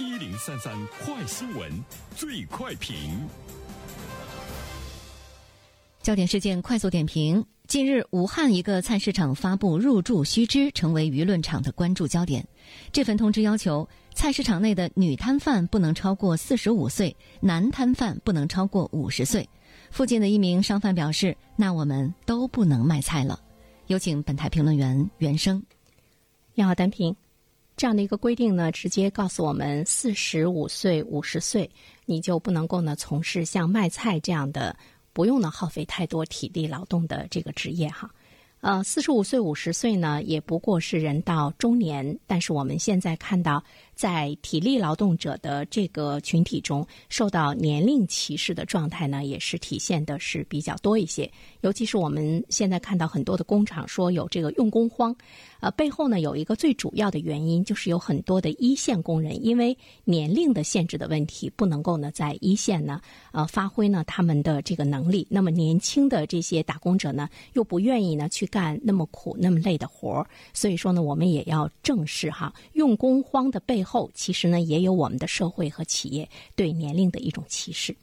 一零三三快新闻，最快评。焦点事件快速点评：近日，武汉一个菜市场发布入驻须知，成为舆论场的关注焦点。这份通知要求，菜市场内的女摊贩不能超过四十五岁，男摊贩不能超过五十岁。附近的一名商贩表示：“那我们都不能卖菜了。”有请本台评论员袁生。你好，单平。这样的一个规定呢，直接告诉我们，四十五岁、五十岁，你就不能够呢从事像卖菜这样的。不用呢耗费太多体力劳动的这个职业哈，呃，四十五岁五十岁呢也不过是人到中年，但是我们现在看到。在体力劳动者的这个群体中，受到年龄歧视的状态呢，也是体现的是比较多一些。尤其是我们现在看到很多的工厂说有这个用工荒，呃，背后呢有一个最主要的原因，就是有很多的一线工人因为年龄的限制的问题，不能够呢在一线呢呃发挥呢他们的这个能力。那么年轻的这些打工者呢，又不愿意呢去干那么苦那么累的活儿，所以说呢，我们也要正视哈用工荒的背后。其实呢，也有我们的社会和企业对年龄的一种歧视。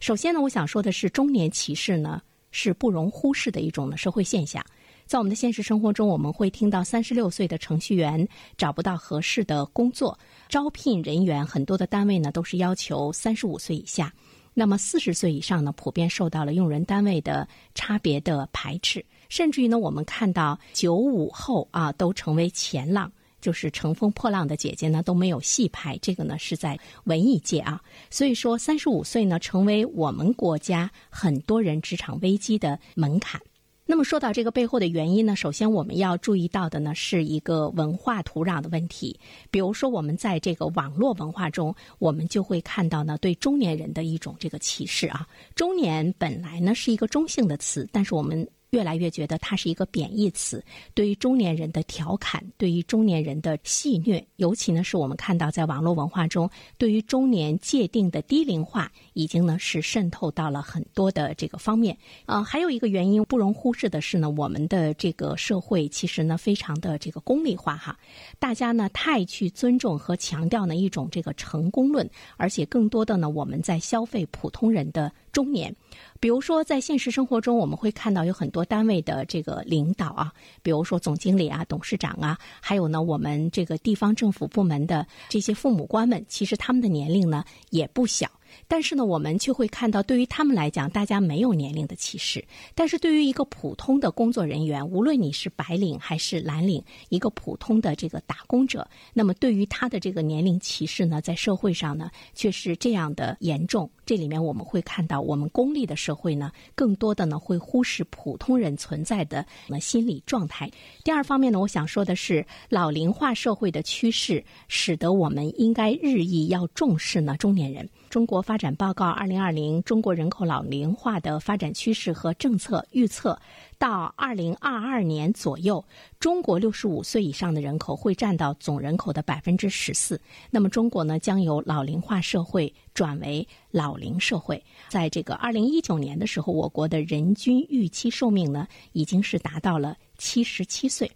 首先呢，我想说的是，中年歧视呢是不容忽视的一种呢社会现象。在我们的现实生活中，我们会听到三十六岁的程序员找不到合适的工作，招聘人员很多的单位呢都是要求三十五岁以下。那么四十岁以上呢，普遍受到了用人单位的差别的排斥，甚至于呢，我们看到九五后啊都成为前浪。就是乘风破浪的姐姐呢都没有戏拍，这个呢是在文艺界啊，所以说三十五岁呢成为我们国家很多人职场危机的门槛。那么说到这个背后的原因呢，首先我们要注意到的呢是一个文化土壤的问题。比如说我们在这个网络文化中，我们就会看到呢对中年人的一种这个歧视啊。中年本来呢是一个中性的词，但是我们。越来越觉得它是一个贬义词，对于中年人的调侃，对于中年人的戏谑，尤其呢是我们看到在网络文化中，对于中年界定的低龄化，已经呢是渗透到了很多的这个方面。呃，还有一个原因不容忽视的是呢，我们的这个社会其实呢非常的这个功利化哈，大家呢太去尊重和强调呢一种这个成功论，而且更多的呢我们在消费普通人的中年。比如说，在现实生活中，我们会看到有很多单位的这个领导啊，比如说总经理啊、董事长啊，还有呢，我们这个地方政府部门的这些父母官们，其实他们的年龄呢也不小。但是呢，我们却会看到，对于他们来讲，大家没有年龄的歧视；但是对于一个普通的工作人员，无论你是白领还是蓝领，一个普通的这个打工者，那么对于他的这个年龄歧视呢，在社会上呢，却是这样的严重。这里面我们会看到，我们功利的社会呢，更多的呢会忽视普通人存在的那心理状态。第二方面呢，我想说的是，老龄化社会的趋势，使得我们应该日益要重视呢中年人。中国发展报告二零二零中国人口老龄化的发展趋势和政策预测，到二零二二年左右，中国六十五岁以上的人口会占到总人口的百分之十四。那么，中国呢将由老龄化社会转为老龄社会。在这个二零一九年的时候，我国的人均预期寿命呢已经是达到了七十七岁。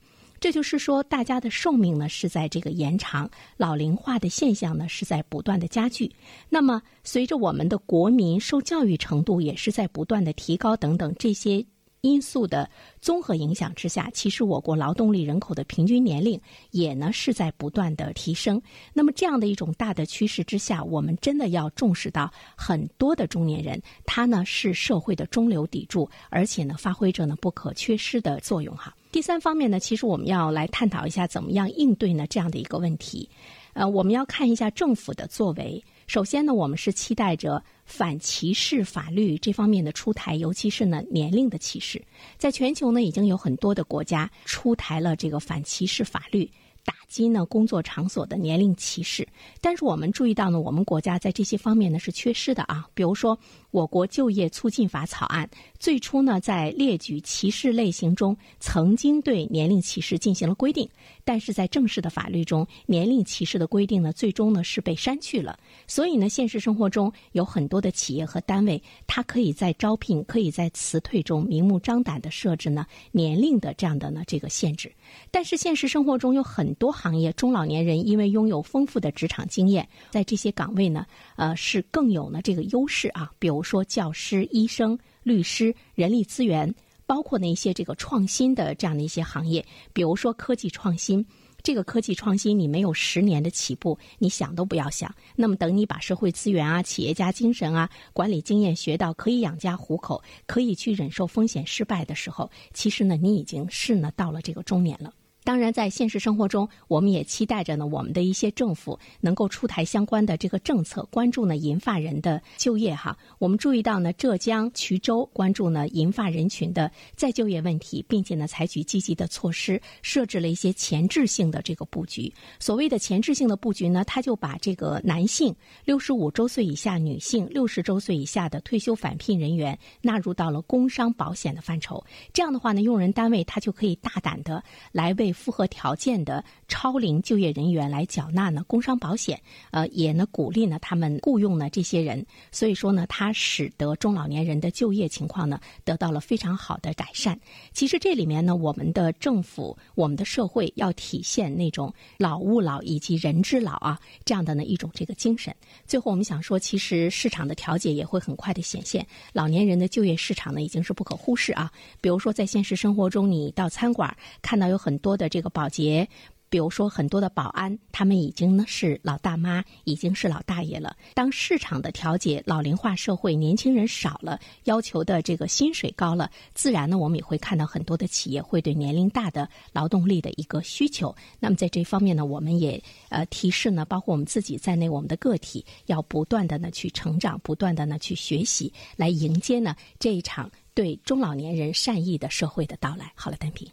这就是说，大家的寿命呢是在这个延长，老龄化的现象呢是在不断的加剧。那么，随着我们的国民受教育程度也是在不断的提高等等这些。因素的综合影响之下，其实我国劳动力人口的平均年龄也呢是在不断的提升。那么这样的一种大的趋势之下，我们真的要重视到很多的中年人，他呢是社会的中流砥柱，而且呢发挥着呢不可缺失的作用哈。第三方面呢，其实我们要来探讨一下怎么样应对呢这样的一个问题。呃，我们要看一下政府的作为。首先呢，我们是期待着。反歧视法律这方面的出台，尤其是呢年龄的歧视，在全球呢已经有很多的国家出台了这个反歧视法律。打击呢工作场所的年龄歧视，但是我们注意到呢，我们国家在这些方面呢是缺失的啊。比如说，我国就业促进法草案最初呢在列举歧视类型中，曾经对年龄歧视进行了规定，但是在正式的法律中，年龄歧视的规定呢最终呢是被删去了。所以呢，现实生活中有很多的企业和单位，它可以在招聘、可以在辞退中明目张胆的设置呢年龄的这样的呢这个限制，但是现实生活中有很多行业中老年人因为拥有丰富的职场经验，在这些岗位呢，呃，是更有呢这个优势啊。比如说教师、医生、律师、人力资源，包括那些这个创新的这样的一些行业，比如说科技创新。这个科技创新，你没有十年的起步，你想都不要想。那么，等你把社会资源啊、企业家精神啊、管理经验学到，可以养家糊口，可以去忍受风险失败的时候，其实呢，你已经是呢到了这个中年了。当然，在现实生活中，我们也期待着呢，我们的一些政府能够出台相关的这个政策，关注呢银发人的就业哈。我们注意到呢，浙江衢州关注呢银发人群的再就业问题，并且呢采取积极的措施，设置了一些前置性的这个布局。所谓的前置性的布局呢，他就把这个男性六十五周岁以下、女性六十周岁以下的退休返聘人员纳入到了工伤保险的范畴。这样的话呢，用人单位他就可以大胆的来为符合条件的超龄就业人员来缴纳呢工伤保险，呃，也呢鼓励呢他们雇佣呢这些人，所以说呢，它使得中老年人的就业情况呢得到了非常好的改善。其实这里面呢，我们的政府、我们的社会要体现那种老吾老以及人之老啊这样的呢一种这个精神。最后我们想说，其实市场的调节也会很快的显现，老年人的就业市场呢已经是不可忽视啊。比如说在现实生活中，你到餐馆看到有很多的。这个保洁，比如说很多的保安，他们已经呢是老大妈，已经是老大爷了。当市场的调节，老龄化社会，年轻人少了，要求的这个薪水高了，自然呢，我们也会看到很多的企业会对年龄大的劳动力的一个需求。那么在这方面呢，我们也呃提示呢，包括我们自己在内，我们的个体要不断的呢去成长，不断的呢去学习，来迎接呢这一场对中老年人善意的社会的到来。好了，单平。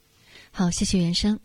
好，谢谢原生。